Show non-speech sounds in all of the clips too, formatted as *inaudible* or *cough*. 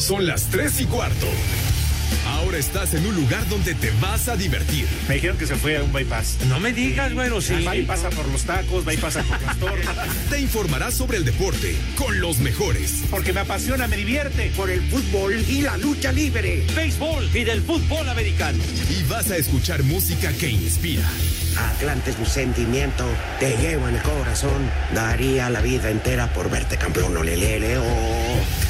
Son las 3 y cuarto. Ahora estás en un lugar donde te vas a divertir. Me dijeron que se fue a un bypass. No me digas, bueno, sí. Va y pasa por los tacos, va y pasa por las torres. Te informarás sobre el deporte con los mejores. Porque me apasiona, me divierte. Por el fútbol y la lucha libre. Béisbol y del fútbol americano. Y vas a escuchar música que inspira. Atlante es mi sentimiento, te llevo en el corazón. Daría la vida entera por verte campeón, olelele, oh.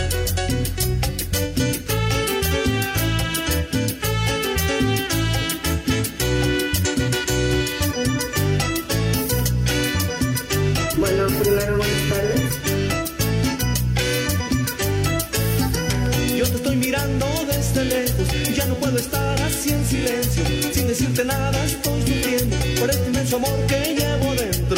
Desde lejos, ya no puedo estar así en silencio, sin decirte nada estoy sufriendo por este inmenso amor que llevo dentro.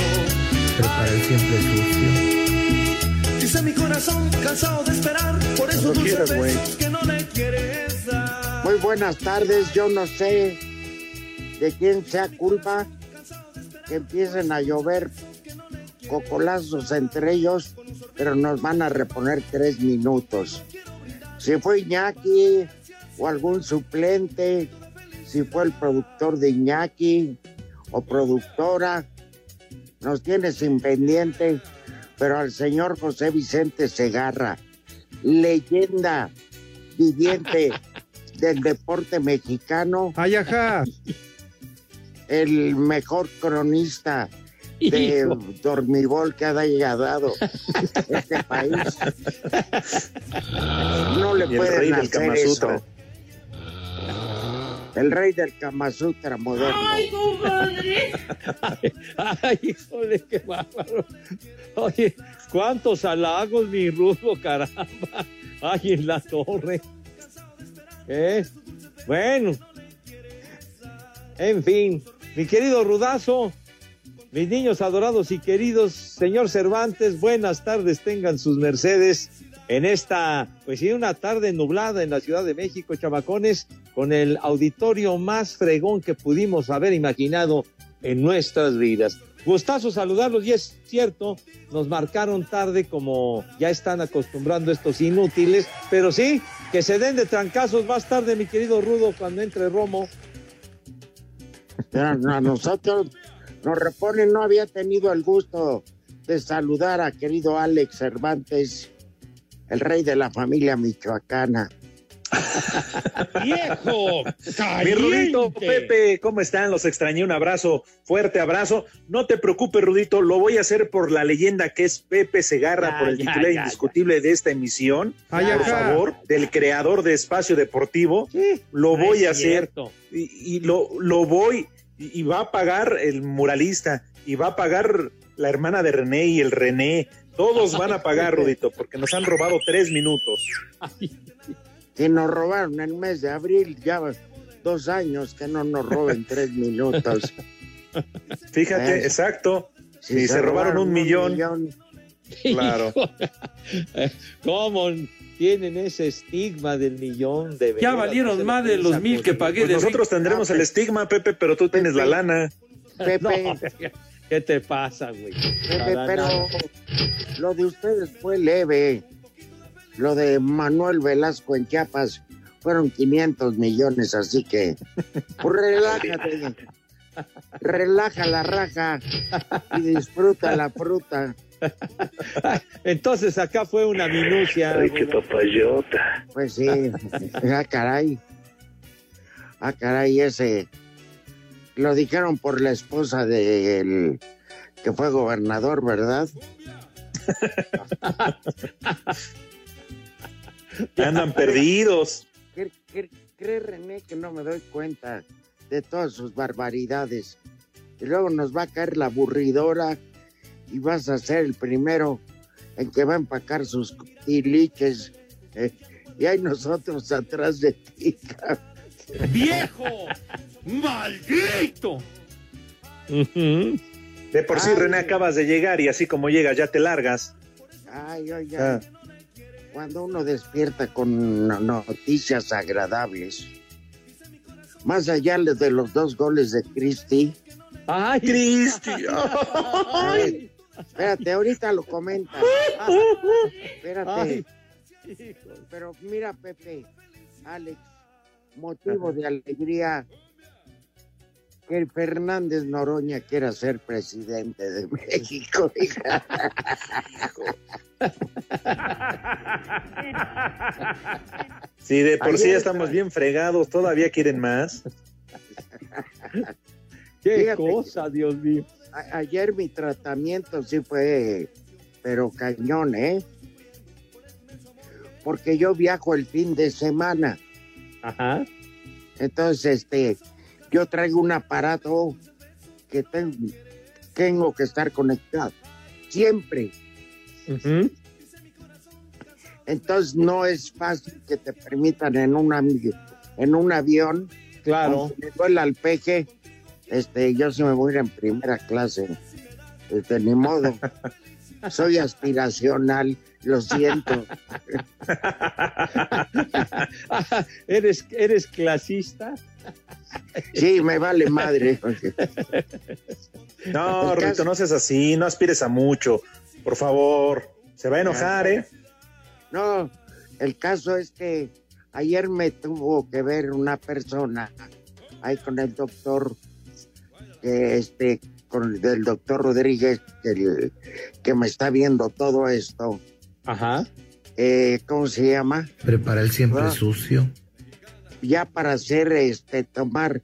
Pero para él siempre es sucio. Dice mi corazón cansado de esperar, por eso No dulces besos que no le quieres dar. Muy buenas tardes, yo no sé de quién sea culpa que empiecen a llover cocolazos entre ellos, pero nos van a reponer tres minutos. Si fue Iñaki o algún suplente, si fue el productor de Iñaki o productora, nos tiene sin pendiente, pero al señor José Vicente Segarra, leyenda viviente *laughs* del deporte mexicano. El mejor cronista de Hijo. dormibol que haya dado este país. *laughs* No le pueden hacer eso. El rey del Kama Sutra moderno. *laughs* Ay, híjole, qué bárbaro. Oye, cuántos halagos, mi rudo, caramba. Ay, en la torre. ¿Eh? Bueno. En fin, mi querido Rudazo, mis niños adorados y queridos, señor Cervantes, buenas tardes, tengan sus mercedes en esta, pues sí, una tarde nublada en la Ciudad de México, chamacones, con el auditorio más fregón que pudimos haber imaginado en nuestras vidas. Gustazo saludarlos y es cierto, nos marcaron tarde como ya están acostumbrando estos inútiles, pero sí, que se den de trancazos más tarde, mi querido Rudo, cuando entre Romo. A nosotros nos reponen, no había tenido el gusto de saludar a querido Alex Cervantes, el rey de la familia michoacana. ¡Viejo! Mi Rudito, Pepe, ¿cómo están? Los extrañé, un abrazo, fuerte abrazo. No te preocupes, Rudito, lo voy a hacer por la leyenda que es Pepe Segarra, Ya, por el ya, titular ya, indiscutible de esta emisión. Ay, por favor, del creador de Espacio Deportivo. Lo voy a hacer y lo, lo voy y, y va a pagar el muralista y va a pagar la hermana de René y el René. Todos van a pagar, Rudito, porque nos han robado tres minutos. Si nos robaron el mes de abril, ya dos años que no nos roben tres *laughs* minutos. Fíjate, Eh, exacto. Si se, robaron, un millón. Claro. *laughs* ¿Cómo tienen ese estigma del millón de Ya valieron más de los mil que pagué Pues de nosotros tendremos el estigma, Pepe, pero tú tienes la lana. Pepe. No, *laughs* ¿Qué te pasa, güey? Pero nada. lo de ustedes fue leve. Lo de Manuel Velasco en Chiapas fueron 500 millones, así que pues relájate. Relaja la raja y disfruta la fruta. *laughs* Entonces acá fue una minucia. Ay, qué papayota. Pues sí, ah, caray. Ah, caray, ese. Lo dijeron por la esposa del que fue gobernador, ¿verdad? *laughs* Andan perdidos. cree René que no me doy cuenta de todas sus barbaridades. Y luego nos va a caer la aburridora y vas a ser el primero en que va a empacar sus tiliches. eh, y hay nosotros atrás de ti. ¡Viejo! ¡Maldito! De por sí, Ay. René, acabas de llegar y así como llegas ya te largas. Ay, oiga, Ah. cuando uno despierta con no- noticias agradables, más allá de los dos goles de Cristi, ¡Ay, Cristi! *laughs* Ay, espérate, ahorita lo comenta. *laughs* Espérate. Ay. Pero mira, Pepe, Alex, motivo de alegría que el Fernández Noroña quiera ser presidente de México. *laughs* hija. Sí, de por sí estamos bien fregados, todavía quieren más. ¡Qué Fíjate cosa, Dios mío! A- ayer mi tratamiento sí fue, pero cañón, ¿eh? Porque yo viajo el fin de semana. Ajá. Entonces, este, yo traigo un aparato que ten- tengo que estar conectado. Siempre. Entonces, no es fácil que te permitan en, una, en un avión. Claro. Aunque me duela el peje, este, yo sí me voy a ir en primera clase. Este, ni modo. *laughs* Soy aspiracional, lo siento. *laughs* ¿Eres, ¿Eres clasista? Sí, me vale madre. No, Rito, no seas así, no aspires a mucho. Por favor, se va a enojar, ¿eh? No, el caso es que ayer me tuvo que ver una persona ahí con el doctor, que este, con el doctor Rodríguez, que, el- que me está viendo todo esto. Ajá. Eh, ¿Cómo se llama? Prepara el siempre Ah. sucio. Ya para hacer, este, tomar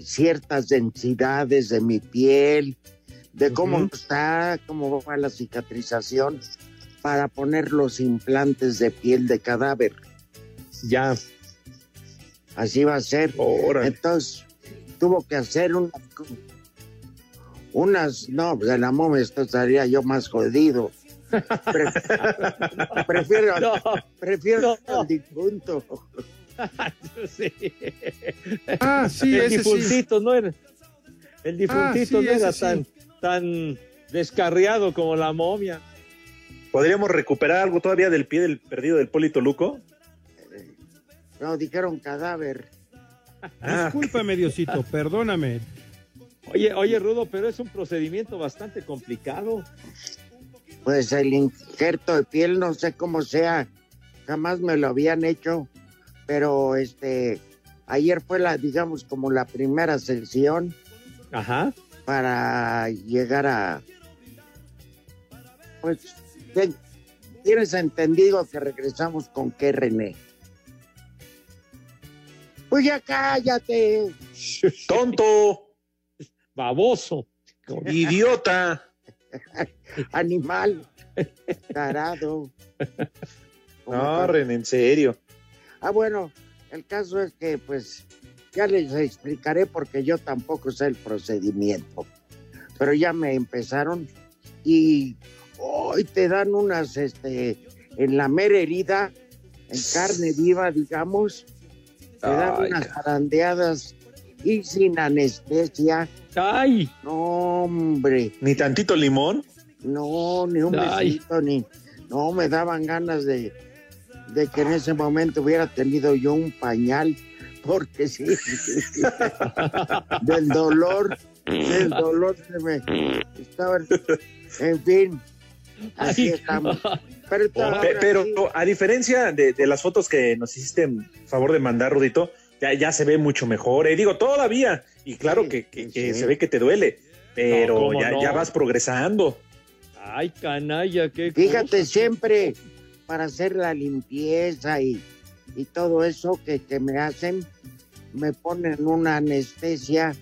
ciertas densidades de mi piel, de cómo está, cómo va la cicatrización, para poner los implantes de piel de cadáver. Ya. Así va a ser. Órale. Entonces, tuvo que hacer unas, unas no, pues de la momia estaría yo más jodido. Pre- *laughs* prefiero, No, prefiero no. al difunto. *laughs* sí. Ah, sí, el ese sí. difuntito no era. El difuntito Ah, sí, no era sí. tan, tan descarriado como la momia. ¿Podríamos recuperar algo todavía del pie del perdido del Polito Luco? No, dijeron cadáver. Ah, Discúlpame, Diosito, perdóname. Oye, oye, Rudo, pero es un procedimiento bastante complicado. Pues el injerto de piel, no sé cómo sea, jamás me lo habían hecho, pero este, ayer fue la, digamos, como la primera sesión Ajá. para llegar a, pues, tienes entendido que regresamos con qué, René. Pues ya cállate. tonto, Baboso. idiota. *laughs* Animal. Tarado. No, René, en serio. Ah, bueno, el caso es que, pues, ya les explicaré porque yo tampoco sé el procedimiento. Pero ya me empezaron y hoy te dan unas, este, en la mera herida, en carne viva, digamos, te dan Ay, unas zarandeadas y sin anestesia. ¡Ay! No, hombre, Ni tantito limón. no, ni un Ay. besito, ni... No, me daban ganas de, de que en ese momento hubiera tenido yo un pañal, porque sí, *laughs* del dolor, del dolor se me estaba, en fin, así estamos. Pero, a diferencia de, de las fotos que nos hiciste en favor de mandar, Rudito, ya, ya se ve mucho mejor. eh. Digo, todavía. Y claro Sí, que, que- que sí. se ve que te duele. Pero No, ¿cómo ya, no? ya vas progresando. Ay, canalla, qué fíjate, cosa. siempre para hacer la limpieza y, y todo eso que, que me hacen, me ponen una anestesia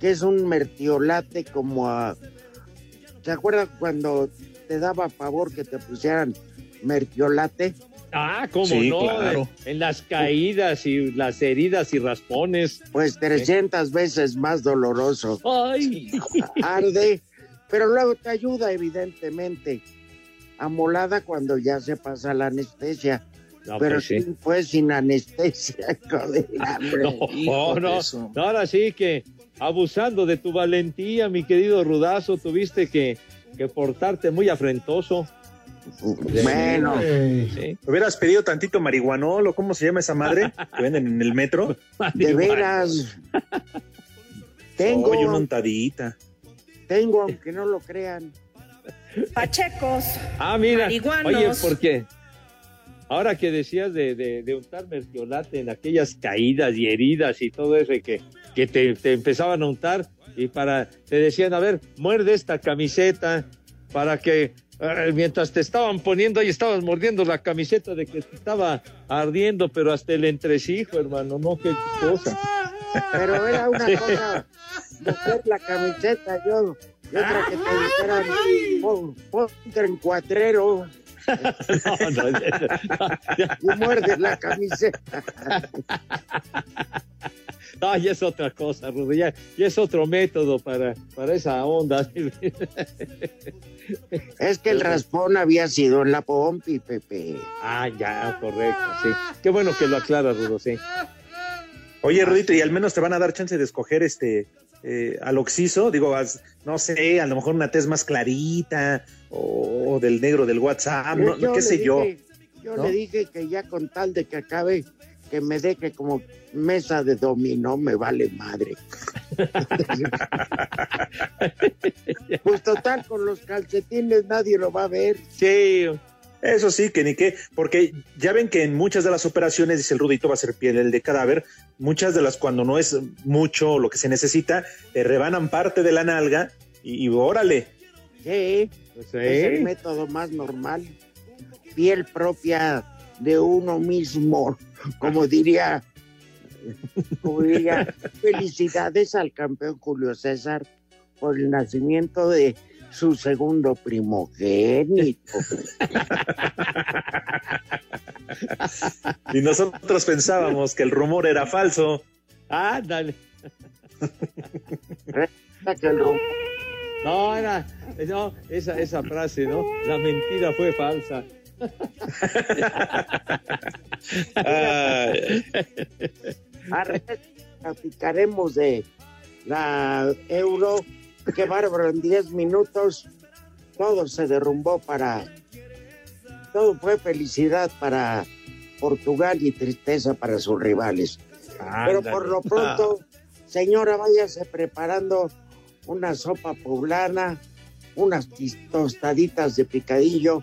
que es un mertiolate como a... ¿Se acuerdan cuando te daba favor que te pusieran mertiolate? Ah, cómo Sí, no, claro. en las caídas y las heridas y raspones. Pues 300 veces más doloroso. Ay, Arde, pero luego te ayuda, evidentemente. Amolada cuando ya se pasa la anestesia. No, pero pues sí. pues sin anestesia, *laughs* hijo de la no, no, no, ahora sí que abusando de tu valentía, mi querido Rudazo, tuviste que, que portarte muy afrentoso. Bueno, Sí. Hubieras pedido tantito marihuanol o cómo se llama esa madre *laughs* que venden en el metro. de veras. Tengo, Oye, una untadita. tengo, aunque no lo crean. Pachecos. Ah, mira, Marihuanos. oye, porque ahora que decías de, de, de untar mertiolate en aquellas caídas y heridas y todo eso, que, que te, te empezaban a untar y para, te decían, a ver, muerde esta camiseta para que mientras te estaban poniendo ahí, estabas mordiendo la camiseta de que te estaba ardiendo, pero hasta el entresijo, hermano, no, qué cosa. Pero era una cosa, mover la camiseta, yo, y otra que te dijeran, pon, ponte en cuatrero *laughs* No, no, y muerde la camiseta. *laughs* No, ya es otra cosa, Rudo, ya, ya es otro método para, para esa onda. *laughs* Es que el raspón había sido en la pompi, Pepe. ah, ya, correcto, sí. Qué bueno que lo aclara, Rudo, sí. Oye, Rudito, y al menos te van a dar chance de escoger este eh, al oxiso. Digo, no sé, a lo mejor una tez más clarita o, o del negro del WhatsApp, no, no, qué sé yo. dije- Yo ¿no? le dije que ya con tal de que acabe, que me deje como mesa de dominó, me vale madre. *laughs* pues total, con los calcetines nadie lo va a ver. Sí, Eso sí, que ni qué, porque ya ven que en muchas de las operaciones, dice el Rudito, va a ser piel de cadáver, muchas de las cuando no es mucho lo que se necesita, te rebanan parte de la nalga y, y órale. Sí, pues, es el método más normal. Piel propia de uno mismo, como diría, como diría, *laughs* felicidades al campeón Julio César por el nacimiento de su segundo primogénito. Y nosotros pensábamos que el rumor era falso. Ah, dale. *laughs* Que el No, era, no, esa, esa frase, ¿no? La mentira fue falsa. *laughs* Rato platicaremos de la euro. Qué bárbaro, en 10 minutos todo se derrumbó para. Todo fue felicidad para Portugal y tristeza para sus rivales. Pero por lo pronto, señora, váyase preparando una sopa poblana, unas tostaditas de picadillo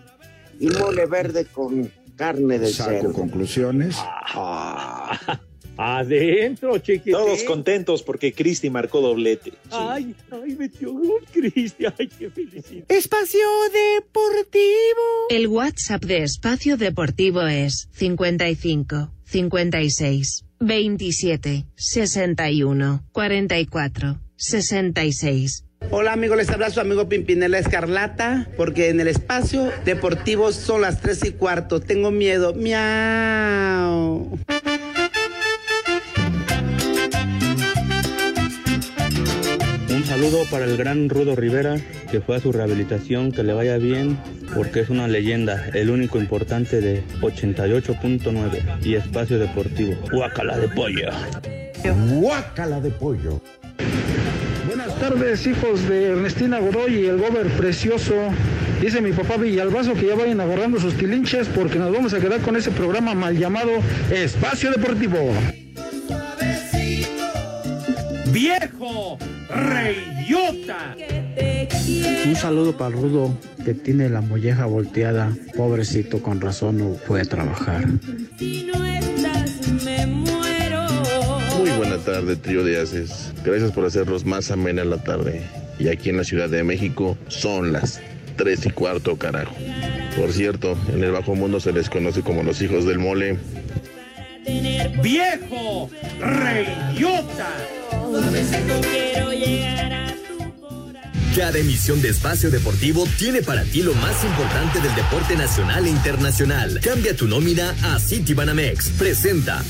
y mole verde con carne de Saco cerdo. conclusiones. Ah, adentro, chiquitín. todos contentos porque Cristi marcó doblete. Ay, ay, metió gol, Cristi. Ay, qué felicidad. Espacio Deportivo. El WhatsApp de Espacio Deportivo es 55 56 27 61 44 66. Hola amigos, les habla su amigo Pimpinela Escarlata, porque en el espacio deportivo son las tres y cuarto. Tengo miedo. Miau. Un saludo para el gran Rudo Rivera, que fue a su rehabilitación, que le vaya bien, porque es una leyenda, el único importante de 88.9 y espacio deportivo. Guacala de pollo. Guácala de pollo. Buenas tardes, hijos de Ernestina Godoy y el Gober Precioso. Dice mi papá Villalbazo que ya vayan agarrando sus tilinches porque nos vamos a quedar con ese programa mal llamado Espacio Deportivo. ¡Viejo! ¡Reyota! Un saludo para el Rudo, que tiene la molleja volteada. Pobrecito, con razón no puede trabajar. Tarde, trío de haces. Gracias por hacernos más amena la tarde. Y aquí en la Ciudad de México son las tres y cuarto, carajo. Por cierto, en el bajo mundo se les conoce como los hijos del mole. ¡Viejo! ¡Reyota! Cada emisión de Espacio Deportivo tiene para ti lo más importante del deporte nacional e internacional. Cambia tu nómina a Citibanamex. Presenta.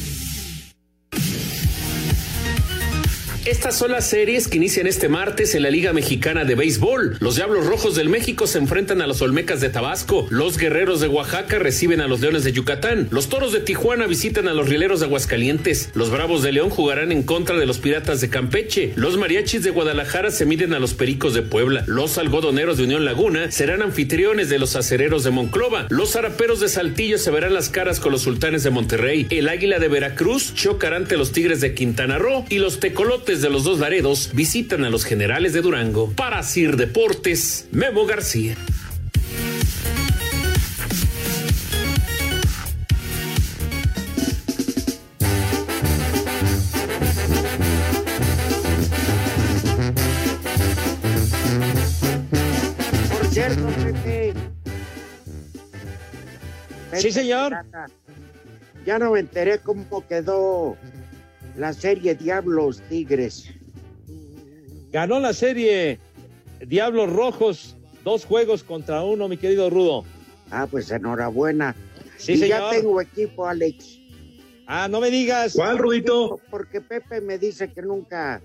Estas son las series que inician este martes en la Liga Mexicana de Béisbol. Los Diablos Rojos del México se enfrentan a los Olmecas de Tabasco. Los Guerreros de Oaxaca reciben a los Leones de Yucatán. Los Toros de Tijuana visitan a los Rieleros de Aguascalientes. Los Bravos de León jugarán en contra de los Piratas de Campeche. Los Mariachis de Guadalajara se miden a los Pericos de Puebla. Los Algodoneros de Unión Laguna serán anfitriones de los Acereros de Monclova. Los Zaraperos de Saltillo se verán las caras con los Sultanes de Monterrey. El Águila de Veracruz chocará ante los Tigres de Quintana Roo. Y los Tecolotes de los dos Laredos visitan a los generales de Durango. Para Sir Deportes, Memo García. Por cierto, Pepe. Sí, señor. Ya no me enteré cómo quedó la serie Diablos Tigres. Ganó la serie Diablos Rojos, dos juegos contra uno, mi querido Rudo. Ah, pues enhorabuena. Sí, y señor. ya tengo equipo, Alex. Ah, no me digas. ¿Cuál, Rudito? Porque Pepe me dice que nunca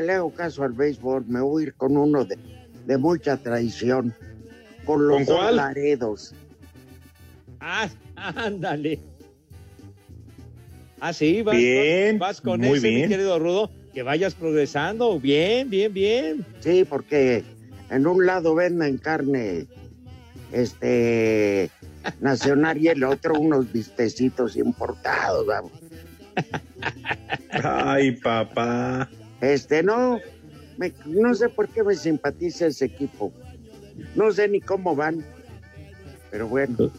le hago caso al béisbol. Me voy a ir con uno de, de mucha tradición. Con los ¿Con dos cuál? Laredos. Ah, *laughs* ándale. Ah, sí, vas, Bien, vas con muy ese, mi querido Rudo. Que vayas progresando. Bien, bien, bien. Sí, porque en un lado venden carne este *laughs* nacional y el otro unos vistecitos importados, vamos. Ay, papá. Este, no, me- no sé por qué me simpatiza ese equipo. No sé ni cómo van, pero bueno.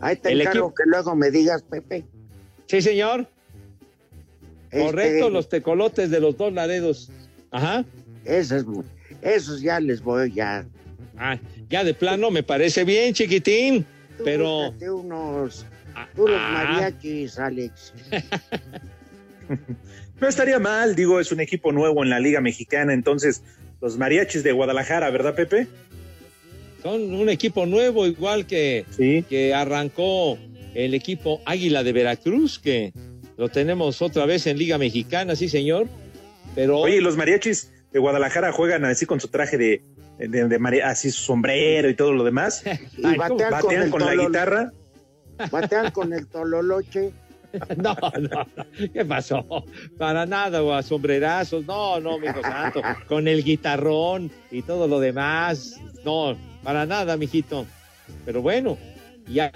Ahí te El encargo equipo- que luego me digas, Pepe. Sí, señor. Este, Correcto, los tecolotes de los dos laredos. Ajá. Esos, esos ya les voy ya. Ah, ya de plano me parece bien, chiquitín. Tú Pero. unos, unos ah. mariachis, Alex. *laughs* No estaría mal, digo, es un equipo nuevo en la Liga Mexicana, entonces los mariachis de Guadalajara, ¿verdad, Pepe? Son un equipo nuevo, igual que, que arrancó el equipo Águila de Veracruz, que lo tenemos otra vez en Liga Mexicana, sí, señor. Pero Oye, ¿y los mariachis de Guadalajara juegan así con su traje de, de, de mari- así su sombrero y todo lo demás. *laughs* Y batean, con, la guitarra. Batean con el tololoche. *laughs* No, no, no. ¿Qué pasó? Para nada, o a sombrerazos. No, no, mijo santo. Con el guitarrón y todo lo demás. No, para nada, mijito. Pero bueno, ya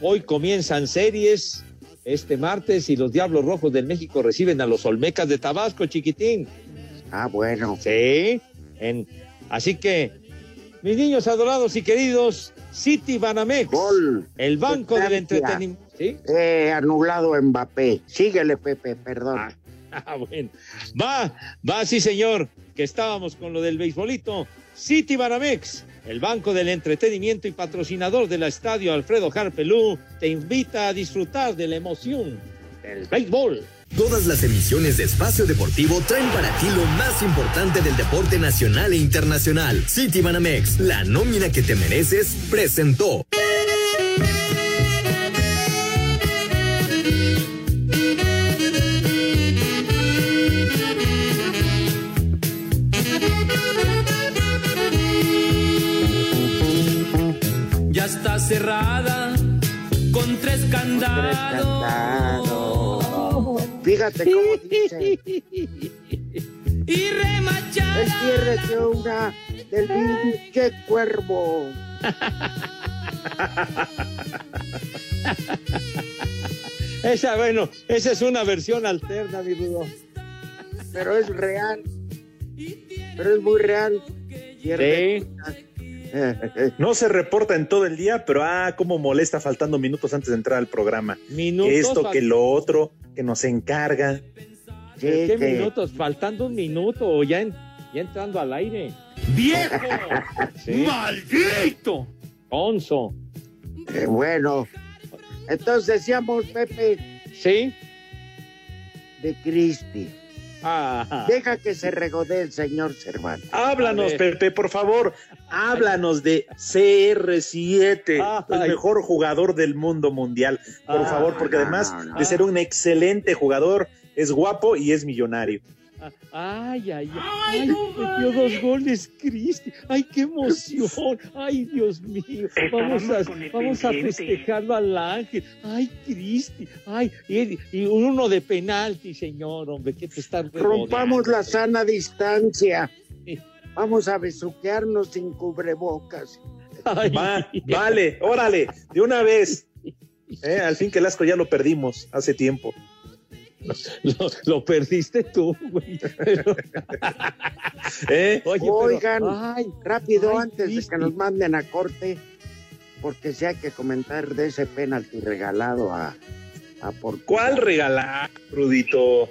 hoy comienzan series este martes y los Diablos Rojos del México reciben a los Olmecas de Tabasco, chiquitín. Ah, bueno. Sí. En, así que, mis niños adorados y queridos, City Banamex, el banco del entretenimiento. ¿Sí? Eh, anulado Mbappé. Síguele, Pepe, perdón. *laughs* Ah, bueno. Va, va, sí, señor, que estábamos con lo del beisbolito. City Banamex, el banco del entretenimiento y patrocinador del estadio Alfredo Harpelú, te invita a disfrutar de la emoción del béisbol. Todas las emisiones de Espacio Deportivo traen para ti lo más importante del deporte nacional e internacional. City Banamex, la nómina que te mereces, presentó. Cerrada con tres candados. Fíjate cómo dice. Y remachada. Enciérrete una del pinche cuervo. Esa, bueno, esa es una versión alterna, mi Rudo. Pero es real. Pero es muy real. Sí. *laughs* No se reporta en todo el día, pero ah, cómo molesta faltando minutos antes de entrar al programa. Minutos Que esto, que lo otro, que nos encarga. ¿Qué minutos? Faltando un minuto o ya, en- ya entrando al aire. ¡Viejo! *laughs* Sí. ¡Maldito! Onzo. Eh, bueno. Entonces decíamos, Pepe, Sí. de Cristi. Deja que se regodee el señor Cervantes. Háblanos, Pepe, por favor. Háblanos de CR7, el mejor jugador del mundo mundial. Por favor, porque además de ser un excelente jugador, es guapo y es millonario. Ay, ay, ay, ay metió dos goles, Cristi. Ay, qué emoción. Ay, Dios mío. Vamos a, vamos a festejarlo al ángel. Ay, Cristi. Ay, y, uno de penalti, señor, hombre, que te está Rompamos la sana distancia. Vamos a besuquearnos sin cubrebocas. vale, órale, de una vez. Eh, al fin que el asco ya lo perdimos hace tiempo. Lo, perdiste tú, güey. *laughs* ¿Eh? Oigan, rápido, antes de que nos manden a corte, porque si hay que comentar de ese penalti regalado a, a por ¿Cuál regalar, Rudito?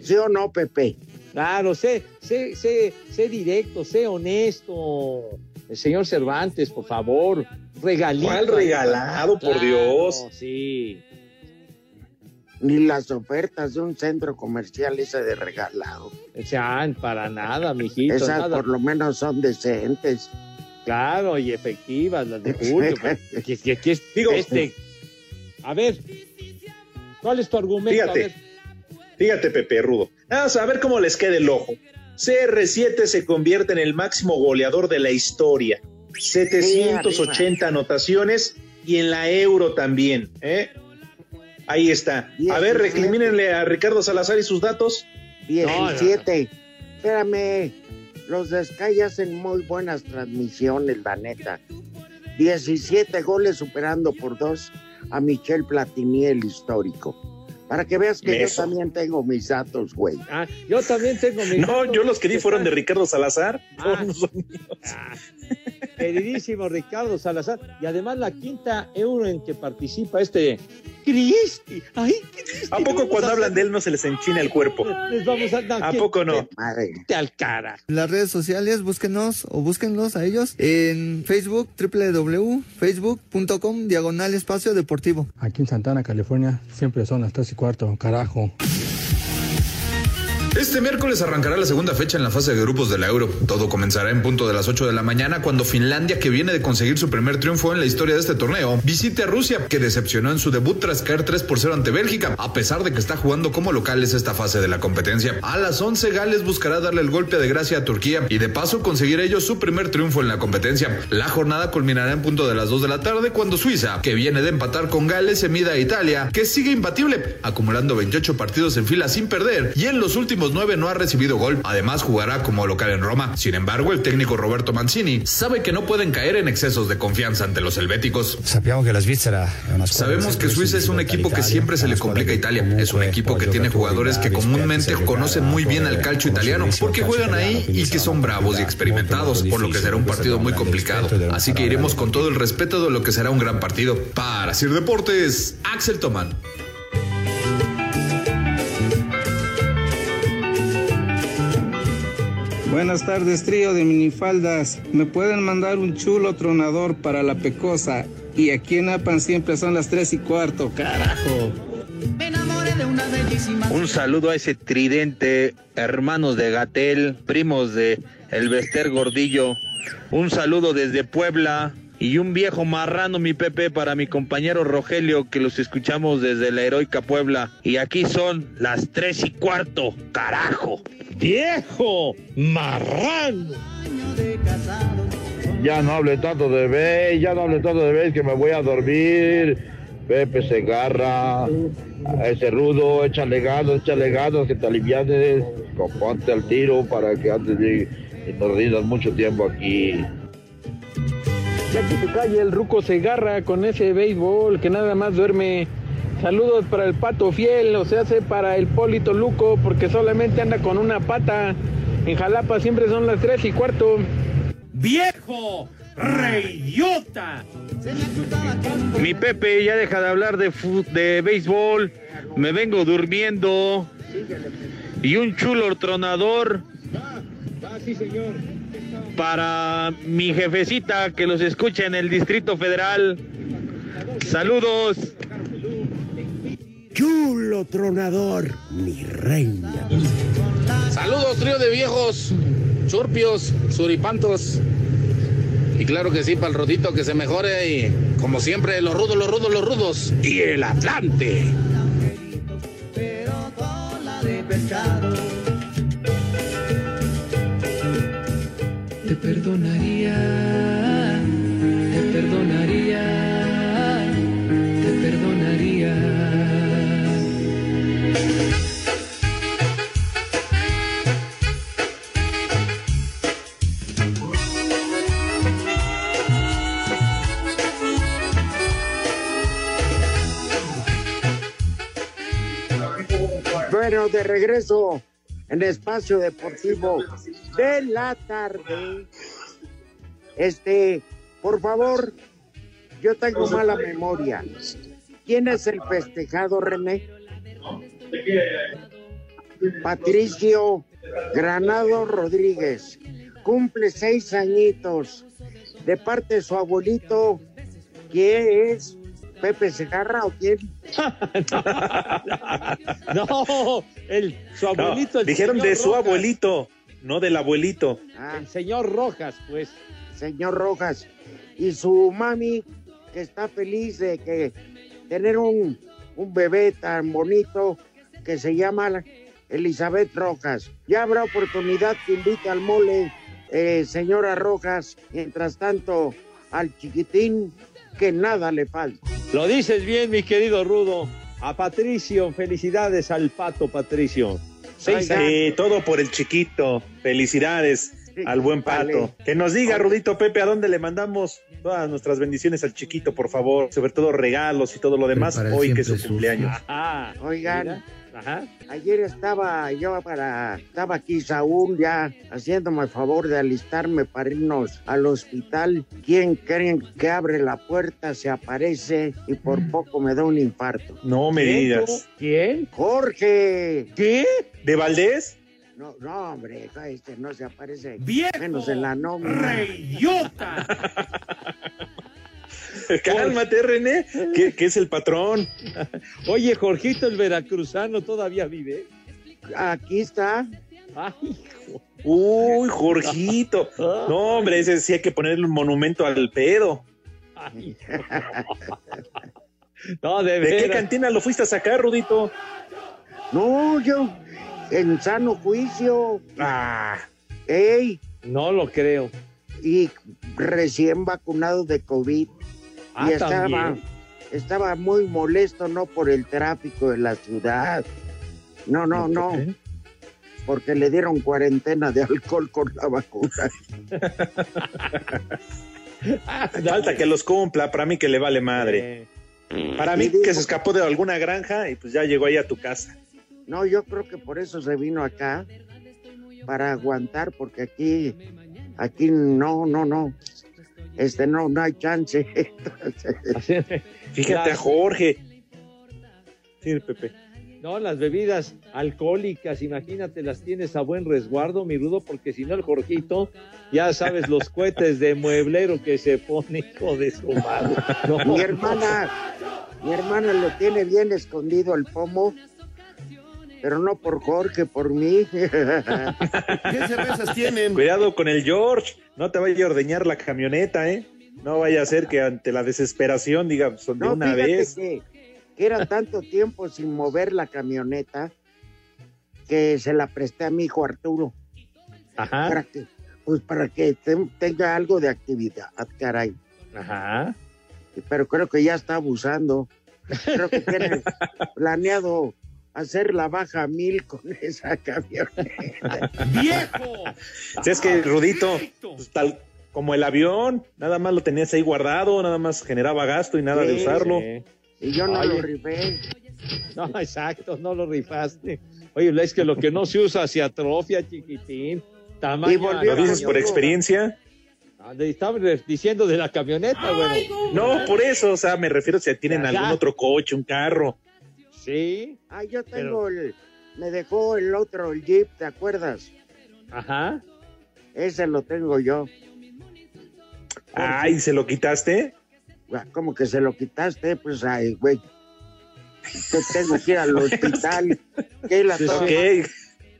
¿Sí o no, Pepe? Claro, sé, sé, sé, sé directo, sé honesto. El señor Cervantes, por favor, regalito. ¿Cuál regalado, por Dios? Sí ni las ofertas de un centro comercial ese de regalado. Sean para nada, mijito. Esas por lo menos son decentes. Claro, y efectivas, las de Julio. *laughs* aquí, aquí, Digo, este. A ver, ¿cuál es tu argumento? Fíjate, fíjate, Pepe Rudo. Vamos a ver cómo les queda el ojo. CR7 se convierte en el máximo goleador de la historia. 780 anotaciones y en la Euro también. ¿eh? Ahí está. A ver, recrimínenle a Ricardo Salazar y sus datos. 17. Espérame. Los de Sky hacen muy buenas transmisiones, la neta. 17 goles superando por dos a Michel Platini, el histórico. Para que veas que yo también tengo mis datos, güey. Ah, yo también tengo mis no, yo los que di fueron de Ricardo Salazar. Ah, ah, queridísimo Ricardo Salazar. Y además la quinta euro en que participa este Cristi. Ay, Cristi. ¿A poco cuando hablan de él no se les enchina el cuerpo? Les vamos a, ¿A poco no? Te al cara. Las redes sociales, búsquenos o búsquenlos a ellos en Facebook, www.facebook.com, diagonal espacio deportivo. Aquí en Santana, California, siempre son las tres y cuarto, carajo. Este miércoles arrancará la segunda fecha en la fase de grupos de la Euro. Todo comenzará en punto de las 8 de la mañana cuando Finlandia, que viene de conseguir su primer triunfo en la historia de este torneo, visite a Rusia, que decepcionó en su debut tras caer 3 por 0 ante Bélgica, a pesar de que está jugando como locales esta fase de la competencia. A las 11 Gales buscará darle el golpe de gracia a Turquía y de paso conseguir ellos su primer triunfo en la competencia. La jornada culminará en punto de las 2 de la tarde cuando Suiza, que viene de empatar con Gales, se mida a Italia, que sigue imbatible, acumulando 28 partidos en fila sin perder y en los últimos no ha recibido gol. Además, jugará como local en Roma. Sin embargo, el técnico Roberto Mancini sabe que no pueden caer en excesos de confianza ante los helvéticos. Sabemos que Suiza es un equipo que siempre se le complica a Italia. Es un equipo que tiene jugadores que comúnmente conocen muy bien al calcio italiano porque juegan ahí y que son bravos y experimentados, por lo que será un partido muy complicado. Así que iremos con todo el respeto de lo que será un gran partido. Para Sir Deportes, Axel Tomán. Buenas tardes, trío de minifaldas. Me pueden mandar un chulo tronador para la pecosa. Y aquí en Apan siempre son las tres y cuarto, carajo. Un saludo a ese tridente, hermanos de Gatel, primos de El Bester Gordillo. Un saludo desde Puebla. Y un viejo marrano, mi Pepe, para mi compañero Rogelio, que los escuchamos desde la heroica Puebla. Y aquí son las tres y cuarto, carajo. Viejo marrano. Ya no hable tanto de vez, ya no hable tanto de vez que me voy a dormir. Pepe se agarra ese rudo, échale ganas, échale ganas, que te alivianes, ponte al tiro para que antes de y nos rindas mucho tiempo aquí. Ya que se calle el ruco se agarra con ese béisbol que nada más duerme. Saludos para el pato fiel, o se hace para el Polito Luco, porque solamente anda con una pata. En Jalapa siempre son las tres y cuarto. ¡Viejo! ¡Reyota! Mi Pepe ya deja de hablar de, de béisbol. Me vengo durmiendo. Y un chulo tronador. sí, señor para mi jefecita que los escucha en el Distrito Federal. Saludos. Chulo tronador, mi reina. Saludos, trío de viejos, churpios, suripantos. Y claro que sí, para el rodito que se mejore. Y como siempre, los rudos, los rudos, los rudos. Y el Atlante. Te perdonaría, te perdonaría, te perdonaría. Bueno, de regreso en Espacio Deportivo de la tarde. Este, por favor, yo tengo mala memoria. ¿Quién es el festejado, René? Patricio Granado Rodríguez. Cumple seis añitos. De parte de su abuelito, que es Pepe Segarra o quién? *laughs* no, el, su abuelito. No, el dijeron señor de su abuelito, no del abuelito. El señor Rojas, pues. Señor Rojas. Y su mami, que está feliz de que tener un, un bebé tan bonito que se llama Elizabeth Rojas. Ya habrá oportunidad que invite al mole, eh, señora Rojas. Mientras tanto, al chiquitín, que nada le falta. Lo dices bien, mi querido Rudo. A Patricio, felicidades al pato Patricio. Seis Sí, años. todo por el chiquito. Felicidades al buen pato. vale. Que nos diga, Rudito Pepe, a dónde le mandamos todas nuestras bendiciones al chiquito, por favor. Sobre todo regalos y todo lo demás, Para hoy que es su cumpleaños. Ah, Oigan, mira. Ajá. ayer estaba yo para, estaba aquí Saúl ya haciéndome el favor de alistarme para irnos al hospital. ¿Quién creen que abre la puerta, se aparece y por poco me da un infarto? No me ¿Quién, digas. ¿Quién? Jorge. ¿Qué? ¿De Valdés? No, no, hombre, este no se aparece. ¡Viejo! Menos en la nómina. ¡Reyota! *laughs* Cálmate, René, que, que es el patrón. *laughs* Oye, Jorgito el veracruzano todavía vive. Aquí está. Ay, hijo. Uy, Jorgito. No, hombre, ese sí hay que ponerle un monumento al pedo. Ay, *laughs* no, de ¿De qué cantina lo fuiste a sacar, Rudito? No, yo en sano juicio. Ah, Ey, No lo creo. y recién vacunado de COVID. Ah, y estaba, también. Estaba muy molesto, no por el tráfico de la ciudad. No, no, no. qué? Porque le dieron cuarentena de alcohol con la vacuna. *laughs* falta que los cumpla, para mí que le vale madre. Para mí que se escapó de alguna granja y pues ya llegó ahí a tu casa. No, yo creo que por eso se vino acá, para aguantar, porque aquí, aquí no, no, no. Este no, no hay chance. *laughs* *laughs* Fíjate a Jorge. Sí, Pepe. No, las bebidas alcohólicas, imagínate, las tienes a buen resguardo, mi rudo, porque si no el Jorgito, ya sabes los *laughs* cohetes de mueblero que se pone, hijo de su madre. No, mi hermana, mi hermana lo tiene bien escondido el pomo, pero no por Jorge, por mí. ¿Qué cervezas tienen? Cuidado con el George. No te vaya a ordeñar la camioneta, ¿eh? No vaya a ser que ante la desesperación diga, son de No, una vez. que, que era tanto tiempo sin mover la camioneta que se la presté a mi hijo Arturo. Ajá, Para que, pues para que te- tenga algo de actividad, caray. ajá. Pero creo que ya está abusando. Creo que tiene *laughs* planeado hacer la baja mil con *laughs* esa camioneta. ¡Viejo! Si es que Rudito, pues, tal como el avión, nada más lo tenías ahí guardado, nada más generaba gasto y nada de usarlo. Sí. Y yo no Oye. lo rifé. No, exacto, no lo rifaste. Oye, es que lo que no se usa se atrofia, chiquitín. Tamaño. Y volvió ¿Lo dices por experiencia? Ah, Estaba diciendo de la camioneta, bueno. No, por eso, o sea, me refiero si tienen Ya, algún ya. otro coche, un carro. Sí, Ah, yo tengo el. Me dejó el otro, el Jeep, ¿te acuerdas? ajá. Ese lo tengo yo. Ay, ¿se lo quitaste? Ah, ¿Cómo que se lo quitaste? Pues, ay, güey. que tengo que ir al *laughs* hospital. Que es la toda, es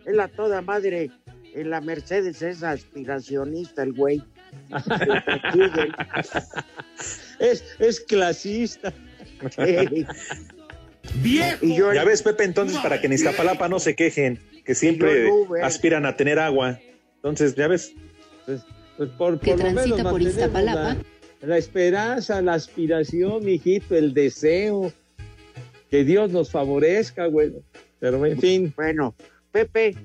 la toda madre. En la Mercedes es aspiracionista el güey. *laughs* Es, es clasista. *laughs* ¡Viejo! Y yo, Ya ves, Pepe, entonces para que en Iztapalapa no se quejen, que siempre yo aspiran a tener agua. Entonces, ya ves. Pues, pues por, Que por lo menos transita por Iztapalapa. La, la esperanza, la aspiración, mijito, el deseo. Que Dios nos favorezca, güey. Pero en fin. Bueno, Pepe,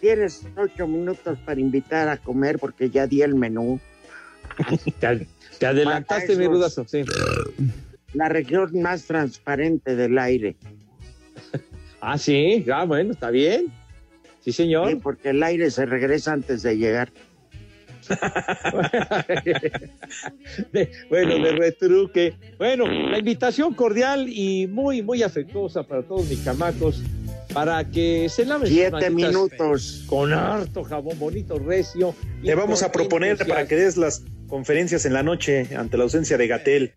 tienes ocho minutos para invitar a comer porque ya di el menú. Te, te adelantaste, mi rudazo, sí. La región más transparente del aire. *laughs* Ah, sí, ah, bueno, está bien. Sí, señor. Sí, porque el aire se regresa antes de llegar. De- *laughs* bueno, de retruque. Bueno, la invitación cordial y muy, muy afectuosa para todos mis camacos para que se laven sus Siete minutos. con harto jabón bonito, recio. Te vamos a proponer para que des las conferencias en la noche ante la ausencia de Gatel.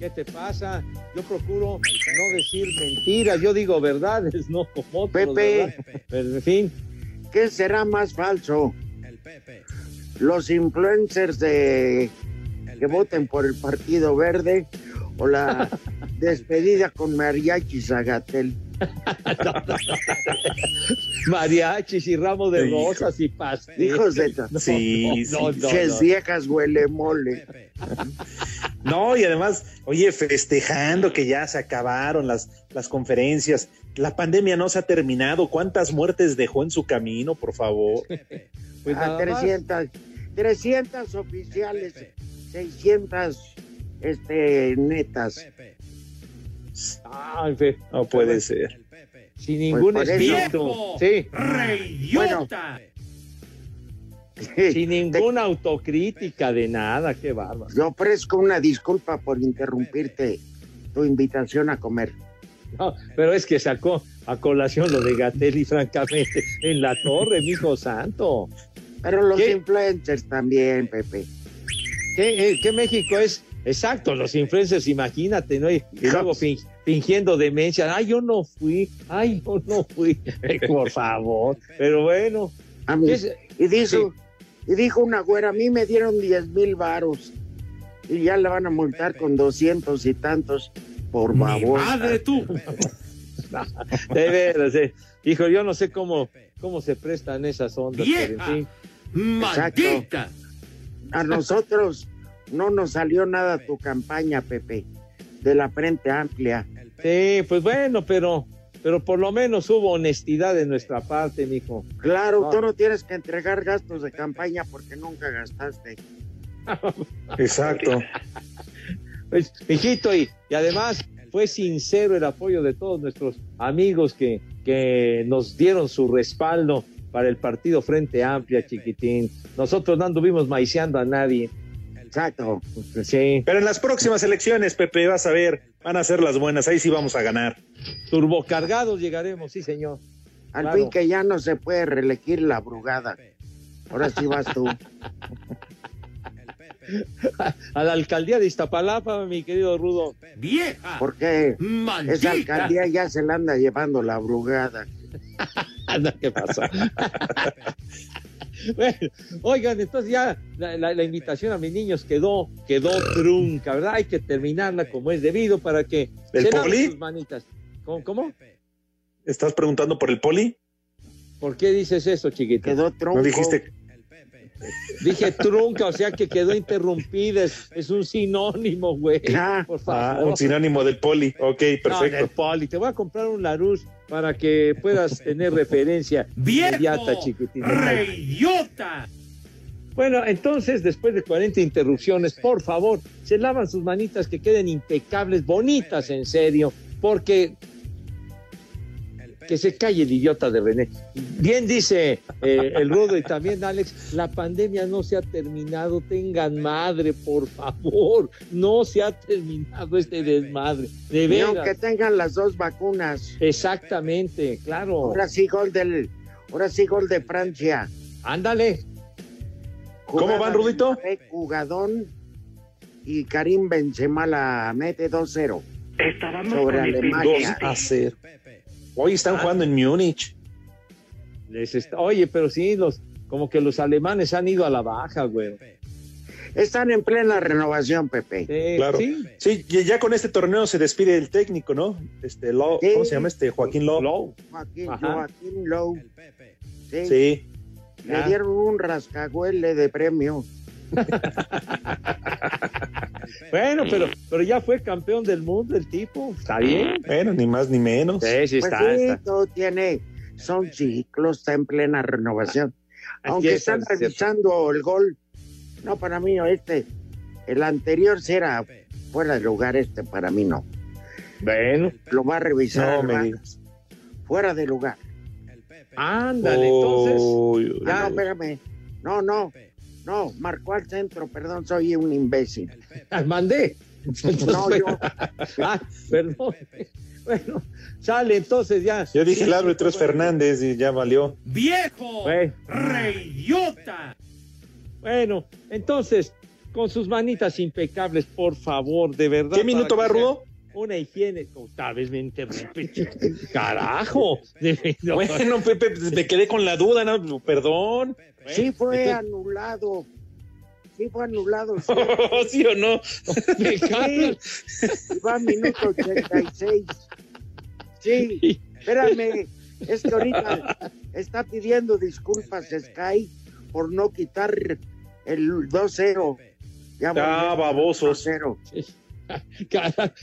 ¿Qué te pasa? Yo procuro no decir mentiras, yo digo verdades, no como otros, Pepe. ¿verdad? Pero, en fin, ¿Qué será más falso? ¿Los influencers de que voten por el Partido Verde o la *laughs* despedida con mariachi Zagatel? *laughs* mariachis y ramos de Hijo. rosas y pasteles. Hijos de No, Sí, no, no, sí. no, Ches no. viejas huele mole. No, y además, oye, festejando que ya se acabaron las, las conferencias. La pandemia no se ha terminado. ¿Cuántas muertes dejó en su camino, por favor? Pues a nada más. 300, 300 oficiales, 600 este, netas. Ay, fe- No puede ser. sin ningún por eso- espíritu. Sí, ¡Reyota! sin ninguna autocrítica de nada, qué bárbaro. Yo ofrezco una disculpa por interrumpirte tu invitación a comer. No, pero es que sacó a colación lo de Gatelli, francamente, en la torre, mijo santo. Pero los ¿Qué? influencers también, Pepe. ¿Qué, eh, qué México es? Exacto, los influencers, imagínate, ¿no? Y, y luego fin- fingiendo demencia. Ay, yo no fui. Ay, yo no fui. *laughs* Por favor. Pero bueno. A mí- ¿qué es- y, dijo, y dijo una güera, a mí me dieron 10 mil varos y ya le van a multar con 200 y tantos por favor. ¡Madre tú! *laughs* De veras, eh. Hijo, yo no sé cómo, cómo se prestan esas ondas, pero en ¡Vieja! fin. ¡Maldita! A nosotros no nos salió nada tu campaña, Pepe, de la Frente Amplia. Sí, pues bueno, pero, pero por lo menos hubo honestidad de nuestra parte, mijo. Claro, No. tú no tienes que entregar gastos de *laughs* campaña porque nunca gastaste. Exacto. *laughs* Pues, mijito, y, y además fue sincero el apoyo de todos nuestros amigos que, que nos dieron su respaldo para el partido Frente Amplia, chiquitín. Nosotros no anduvimos maiceando a nadie. Exacto. Sí, Pero en las próximas elecciones, Pepe, vas a ver, van a ser las buenas. Ahí sí vamos a ganar. turbocargados llegaremos, sí, señor. Al Claro. fin que ya no se puede reelegir la brugada. Ahora sí vas tú. *laughs* A la alcaldía de Iztapalapa, mi querido Rudo. ¡Vieja! Porque ¡Maldita! esa alcaldía ya se la anda llevando la brugada. *laughs* Anda, ¿qué pasa? *laughs* Bueno, *laughs* oigan, entonces ya la, la- la invitación a mis niños quedó, quedó trunca, ¿verdad? Hay que terminarla como es debido para que ¿El se poli? sus manitas. ¿Cómo, cómo? ¿Estás preguntando por el poli? ¿Por qué dices eso, chiquito? Quedó tronco. ¿No dijiste? Dije trunca, o sea que quedó interrumpida. Es, es un sinónimo, güey. Ah, Por Ah, favor. un sinónimo del poli. Ok, No, perfecto. poli. Te voy a comprar un Larus para que puedas tener referencia inmediata, chiquitín. ¡Reyota! Bueno, entonces, después de 40 interrupciones, por favor, se lavan sus manitas que queden impecables, bonitas, en serio, porque que se calle el idiota de René. Bien dice eh, el Rudo y también Alex, la pandemia no se ha terminado, tengan madre, por favor, no se ha terminado este desmadre, de Y aunque veras. tengan las dos vacunas. Exactamente, claro. Ahora sí gol del, ahora sí gol de Francia. Ándale. ¿Cómo van, Rudito? Jugadón y Karim Benzema la mete 2-0. Estábamos Sobre con el Alemania. 2 a 0. Hoy están jugando en Múnich. Les está- Oye, pero sí, los, como que los alemanes han ido a la baja, güey. Están en plena renovación, Pepe. Claro. Sí. y ya con este torneo se despide el técnico, ¿no? Este Lowe, Sí. ¿cómo se llama este? Joaquín Lowe. Joaquín, Ajá. Joaquín Lowe. Sí. Sí. Le dieron un rascahuele de premio. *laughs* Bueno, pero, pero ya fue campeón del mundo el tipo. Está bien. Bueno, ni más ni menos. Sí, sí, Pues está, sí, está. todo tiene, son ciclos, está en plena renovación. Aunque están es cierto. revisando el gol, no, para mí no, este, el anterior sí era fuera de lugar, este para mí no. Bueno. Lo va a revisar. No me va- digas. Fuera de lugar. Ándale, entonces. Uy, uy, no, uy. espérame. No, no, no, marcó al centro, perdón, soy un imbécil. Ah, Mandé. *laughs* No, yo, *laughs* Ah, perdón. Bueno, sale entonces ya. Yo dije el árbitro es Fernández y ya valió. ¡Viejo! Güey. ¡Reidiota! Bueno, entonces, con sus manitas impecables, por favor, de verdad. ¿Qué minuto va, Rudo? *laughs* Una higiene. Tal vez me interrumpe. Carajo. *laughs* Bueno, Pepe, pues, me quedé con la duda, ¿no? Perdón. sí fue anulado. Sí fue anulado. *laughs* sí. ¿Sí o no? Sí, va a minuto 86. Sí, espérame, es que ahorita está pidiendo disculpas Sky por no quitar el 2-0. Ya Ah, babosos. 2-0. Carajo.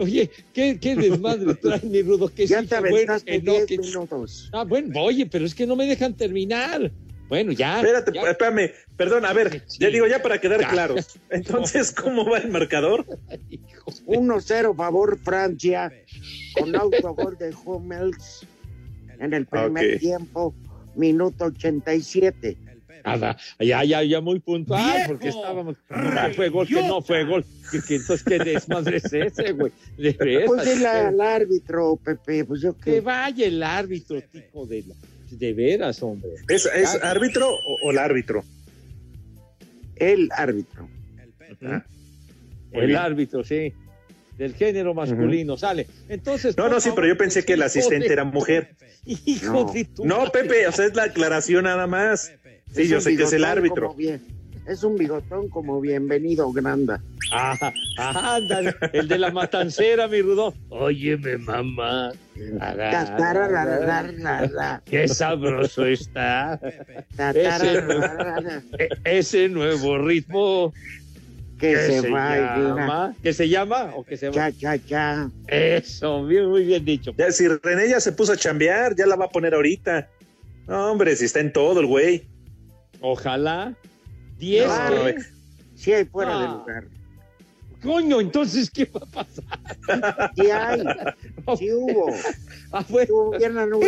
Oye, ¿qué, qué desmadre *laughs* trae mi rudo? Que Ya sí, te bueno, que no, 10 que- minutos. Ah, bueno, oye, pero es que no me dejan terminar. Bueno, ya. Espérate, ya. espérame, perdón, a ver, Sí. ya digo ya para quedar Ya. claros. *laughs* Entonces, ¿cómo va el marcador? *laughs* 1-0 favor Francia con autogol de Hummels en el primer tiempo, minuto 87. Nada, ya, ya, ya muy puntual, ¡Viejo! porque estábamos. Que fue gol, que no fue gol. Que, que entonces, ¿qué desmadre es ese, güey? De. Pues dile al árbitro, Pepe, pues yo Que que vaya el árbitro, tipo de la. De veras, hombre. ¿Es, árbitro o, o el árbitro? el árbitro. Ah, El bien. árbitro, sí. Del género masculino, sale. Entonces. No, no, sí, pero yo pensé que el asistente de- era mujer. Hijo No. de tu. No, Pepe, o sea, es la aclaración nada más. Sí, yo sé que es el árbitro. como bien- es un bigotón como bienvenido, Granda. Ah, ándale, el de la matancera, mi rudo. Óyeme, mamá. Qué sabroso está. ese nuevo ritmo Que que se se vaya. llama, que se llama o que se va. Cha, cha, cha. Eso, bien, muy bien dicho. Ya, si René ya se puso a chambear, ya la va a poner ahorita. No, hombre, si está en todo el güey. Ojalá. Diez. No, ¿qué? Sí hay fuera de Ah. lugar. Coño, entonces, ¿qué va a pasar? Sí hay, *laughs* sí hubo. Ah, bueno. Anulado.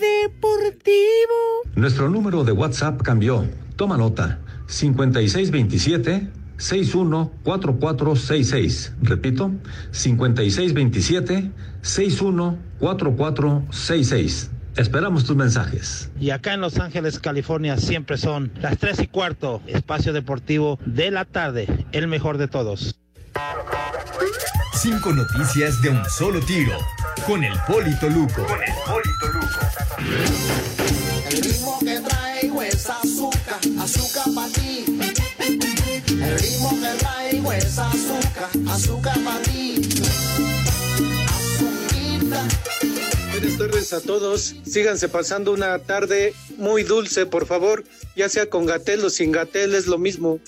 Deportivo. Nuestro número de WhatsApp cambió. Toma nota. 5627 614466. Repito, 5627 614466. Esperamos tus mensajes. Y acá en Los Ángeles, California, siempre son las 3 y cuarto, espacio deportivo de la tarde, el mejor de todos. Cinco noticias de un solo tiro. Con el Polito Luco. El ritmo que traigo es azúcar, azúcar para ti. El ritmo que traigo es azúcar, azúcar para ti. Azuquita. Buenas tardes a todos. Síganse pasando una tarde muy dulce, por favor. Ya sea con gatel o sin gatel, es lo mismo.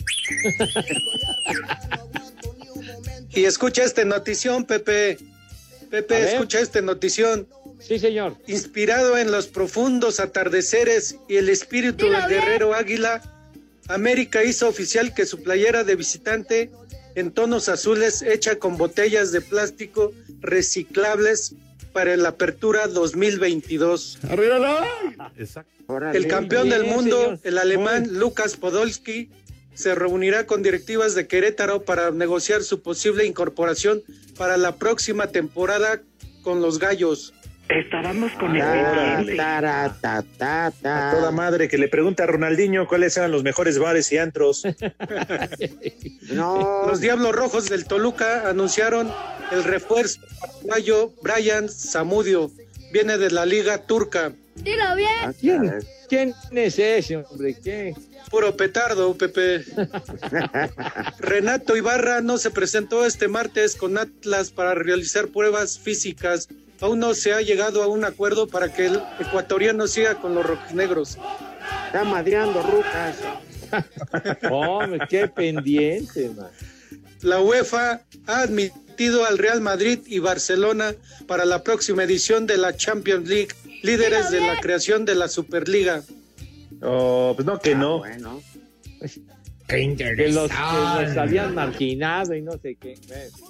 y escucha esta notición, Pepe. Pepe, escucha esta notición. Sí, señor. Inspirado en los profundos atardeceres y el espíritu del guerrero águila, América hizo oficial que su playera de visitante en tonos azules hecha con botellas de plástico reciclables para la apertura 2022. Órale. El campeón del mundo, señor. el alemán Lucas Podolski, se reunirá con directivas de Querétaro para negociar su posible incorporación para la próxima temporada con los Gallos. Estábamos con el pendiente. A toda madre que le pregunta a Ronaldinho cuáles eran los mejores bares y antros. *laughs* Los Diablos Rojos del Toluca anunciaron el refuerzo paraguayo Brian Zamudio. Viene de la Liga Turca. Dilo bien. ¿Quién, ¿Quién es ese, hombre? ¿Qué? Puro petardo, Pepe. *laughs* Renato Ibarra no se presentó este martes con Atlas para realizar pruebas físicas. Aún no se ha llegado a un acuerdo para que el ecuatoriano siga con los rojinegros. Está madreando rucas. *laughs* Hombre, qué pendiente, man. La UEFA ha admitido al Real Madrid y Barcelona para la próxima edición de la Champions League, líderes de la creación de la Superliga. Oh, pues no, que no. Que los, que los habían marginado y no sé qué.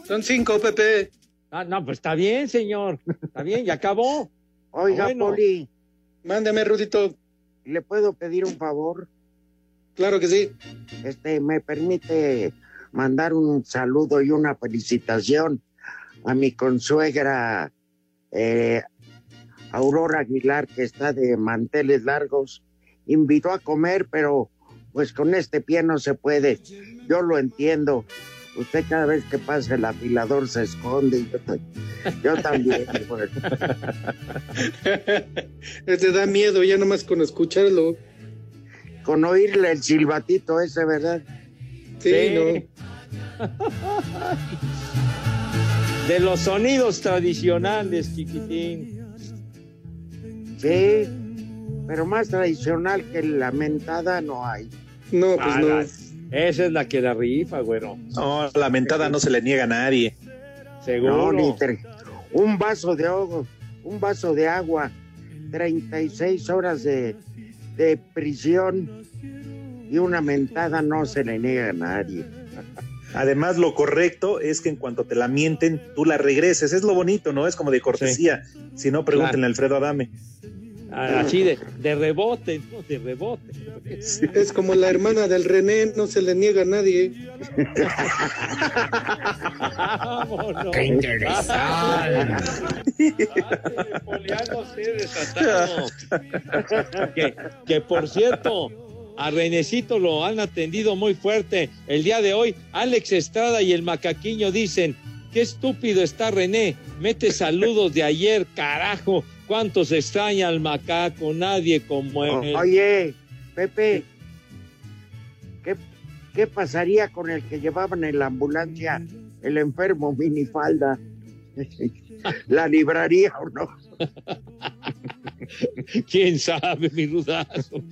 Son cinco, Pepe. Ah, no, pues está bien, señor. Está bien, ya acabó. *laughs* Oiga, Bueno. Poli, Mándeme, Rudito. ¿le puedo pedir un favor? Claro que sí. Este, ¿me permite mandar un saludo y una felicitación a mi consuegra eh, Aurora Aguilar, que está de manteles largos? Invitó a comer, pero pues con este pie no se puede. Yo lo entiendo. Usted cada vez que pasa el afilador se esconde. y Yo, ta- yo también. pues. *laughs* Te da miedo ya nomás con escucharlo. Con oírle el silbatito ese, ¿verdad? Sí, no. De los sonidos tradicionales, chiquitín. Sí, pero más tradicional que la mentada no hay. No, pues no. Esa es la que la rifa, güero. No, la mentada no se le niega a nadie. Seguro. No, ni un vaso de agua, un vaso de agua, 36 horas de, de prisión y una mentada no se le niega a nadie. Además, lo correcto es que en cuanto te la mienten, tú la regreses. Es lo bonito, ¿no? Es como de cortesía. Si no, pregúntenle a Alfredo Adame. Ah, Así de, de rebote, ¿no? De rebote. Es como la hermana del René, no se le niega a nadie. Vámonos. Qué interesante. que, que por cierto, a Renecito lo han atendido muy fuerte. El día de hoy, Alex Estrada y el macaquiño dicen, qué estúpido está René, mete saludos de ayer, carajo. ¿Cuánto se extraña al macaco? Nadie como él. Oye, Pepe, ¿qué, qué pasaría con el que llevaban en la ambulancia el enfermo minifalda? *laughs* ¿La libraría o no? *laughs* *laughs* ¿Quién sabe, mi rudazo?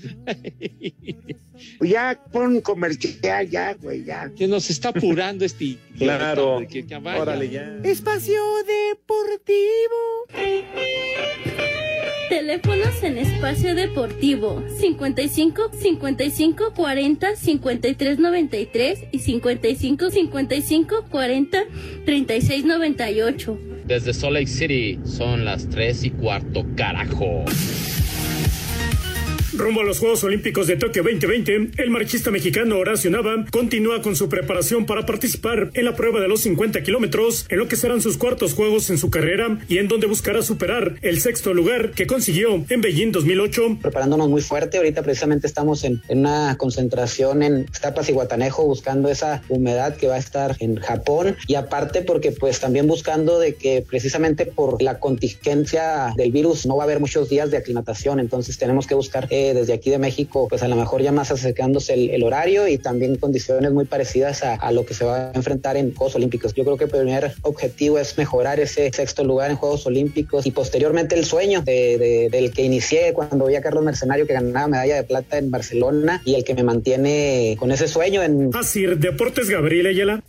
Ya pon comercial, ya, güey, ya. Que nos está apurando este. Claro. Que, que. Órale, ya. Espacio Deportivo. Teléfonos en espacio deportivo 55 55 40 53 93 y 55 55 40 36 98. Desde Salt Lake City son las tres y cuarto, carajo. Rumbo a los Juegos Olímpicos de Tokio 2020, el marchista mexicano Horacio Nava continúa con su preparación para participar en la prueba de los 50 kilómetros, en lo que serán sus cuartos Juegos en su carrera y en donde buscará superar el sexto lugar que consiguió en Beijing 2008. preparándonos muy fuerte. Ahorita precisamente estamos en, una concentración en Tapas y Guatanejo buscando esa humedad que va a estar en Japón y aparte porque pues también buscando de que precisamente por la contingencia del virus no va a haber muchos días de aclimatación, entonces tenemos que buscar eh, desde aquí de México pues a lo mejor ya más acercándose el, el horario y también condiciones muy parecidas a, a lo que se va a enfrentar en Juegos Olímpicos. Yo creo que el primer objetivo es mejorar ese sexto lugar en Juegos Olímpicos y posteriormente el sueño de- de- del que inicié cuando vi a Carlos Mercenario que ganaba medalla de plata en Barcelona y el que me mantiene con ese sueño en Así, Deportes Gabriel Ayala.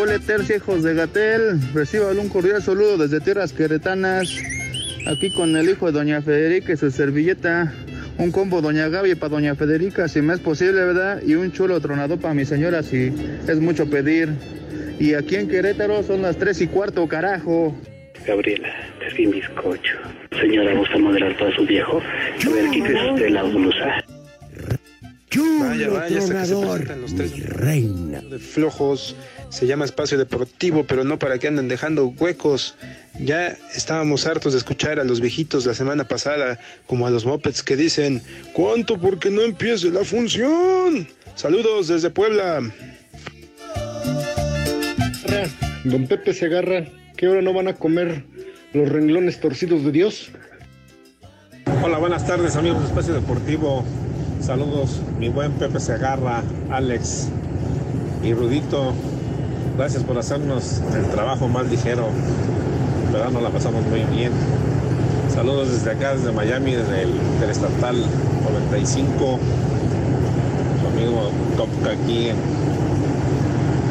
Hola, tercia, hijos de Gatel. Reciban un cordial saludo desde tierras queretanas. Aquí con el hijo de Doña Federica y su servilleta. Un combo Doña Gaby para Doña Federica, si me es posible, ¿verdad? Y un chulo tronado para mi señora, si es mucho pedir. Y aquí en Querétaro son las tres y cuarto, carajo. Gabriela, te vi bizcocho. Señora, ¿gusta moderar todo su viejo? A ver, quítese usted la blusa. Chulo vaya, hasta que se tronador, presentan los tres mi reina. de flojos. Se llama espacio deportivo, pero no para que anden dejando huecos. Ya estábamos hartos de escuchar a los viejitos la semana pasada, como a los mopeds que dicen, ¿cuánto porque no empiece la función? Saludos desde Puebla. Don Pepe Segarra, ¿qué hora no van a comer los renglones torcidos de Dios? Hola, buenas tardes amigos de Espacio Deportivo. Saludos, mi buen Pepe Segarra, Alex y Rudito. Gracias por hacernos el trabajo más ligero, pero nos la pasamos muy bien. Saludos desde acá, desde Miami, desde el Interestatal 95. Su amigo Topka aquí,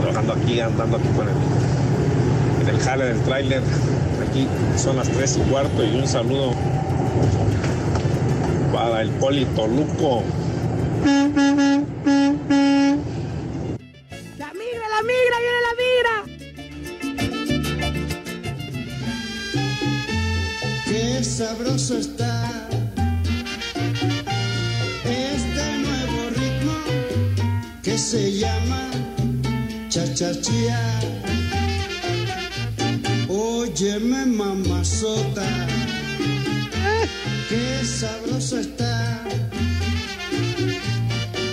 trabajando aquí, andando aquí con el, en el jale del tráiler. Aquí son las 3 y cuarto y un saludo para el Polito Luco. Está este nuevo ritmo que se llama chachachía. Óyeme mamazota, qué sabroso está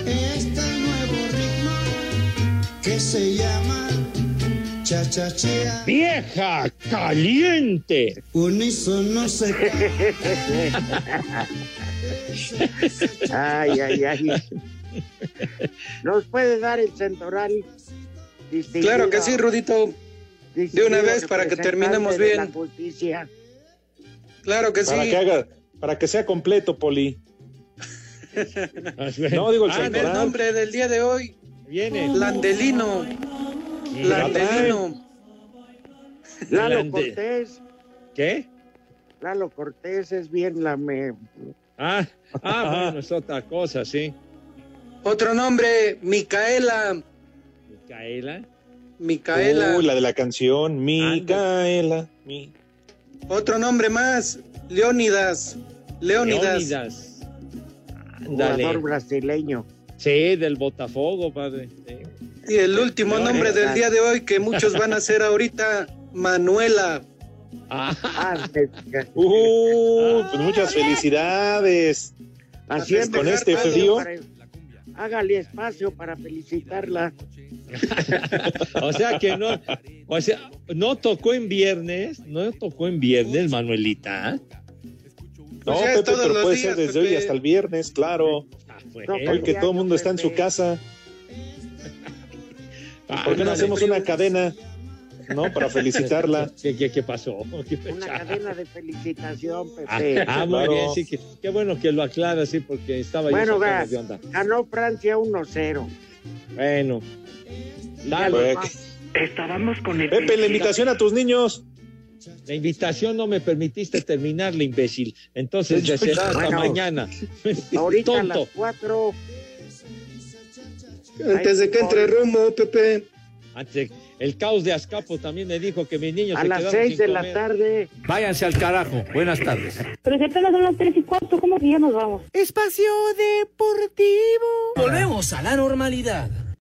este nuevo ritmo que se llama chachachía. ¡Vieja caliente! Unísono se *laughs* Ay, ay, ay. *laughs* ¿Nos puede dar el centoral? distinguido- Claro que sí, Rudito. De una vez para que terminemos bien. Claro que sí. Para que haga, para que sea completo, Poli. *laughs* No, digo el Ah, el nombre del día de hoy. Viene. Landelino. Landelino. Lalo. Cortés. ¿Qué? Lalo Cortés es bien la me... Ah, ah, bueno, es otra cosa, sí. Otro nombre, Micaela. Micaela. Micaela. Uy, la de la canción, Micaela. Mi... Otro nombre más, Leónidas. Leónidas. Leónidas. Jugador brasileño. Sí, del Botafogo, padre. Sí. Y el último Leónidas. nombre del día de hoy que muchos van a hacer ahorita, Manuela. Ah, Uh, pues muchas felicidades. Así es, con este frío. para- Hágale espacio para felicitarla. *laughs* O sea que no, o sea, no tocó en viernes, no tocó en viernes, Manuelita. No, Pues Pepe, pero puede días, ser desde Pepe. hoy hasta el viernes, claro. bueno. Hoy que todo el mundo está en su casa. ¿Por qué no hacemos una cadena? ¿No? Para felicitarla. *laughs* ¿Qué, qué, qué pasó? ¿Qué Una cadena de felicitación, Ah, Pepe. ah, muy bien, sí, que, qué bueno que lo aclara, sí, porque estaba yo Bueno, de onda. ganó Francia 1-0. Bueno. Dale. lo- Estábamos con el. Pepe, la invitación a tus niños. La invitación no me permitiste terminarla, imbécil. Entonces, ya será hasta Bueno, mañana. *laughs* Ahorita a las 4. Antes de que entre Romo, Pepe. Antes, el caos de Azcapo también me dijo que mis niños A se las quedaron 6 sin de la tarde. Váyanse al carajo. Buenas tardes. Pero si apenas son las tres y cuarto, ¿cómo que ya nos vamos? Espacio Deportivo. Volvemos a la normalidad.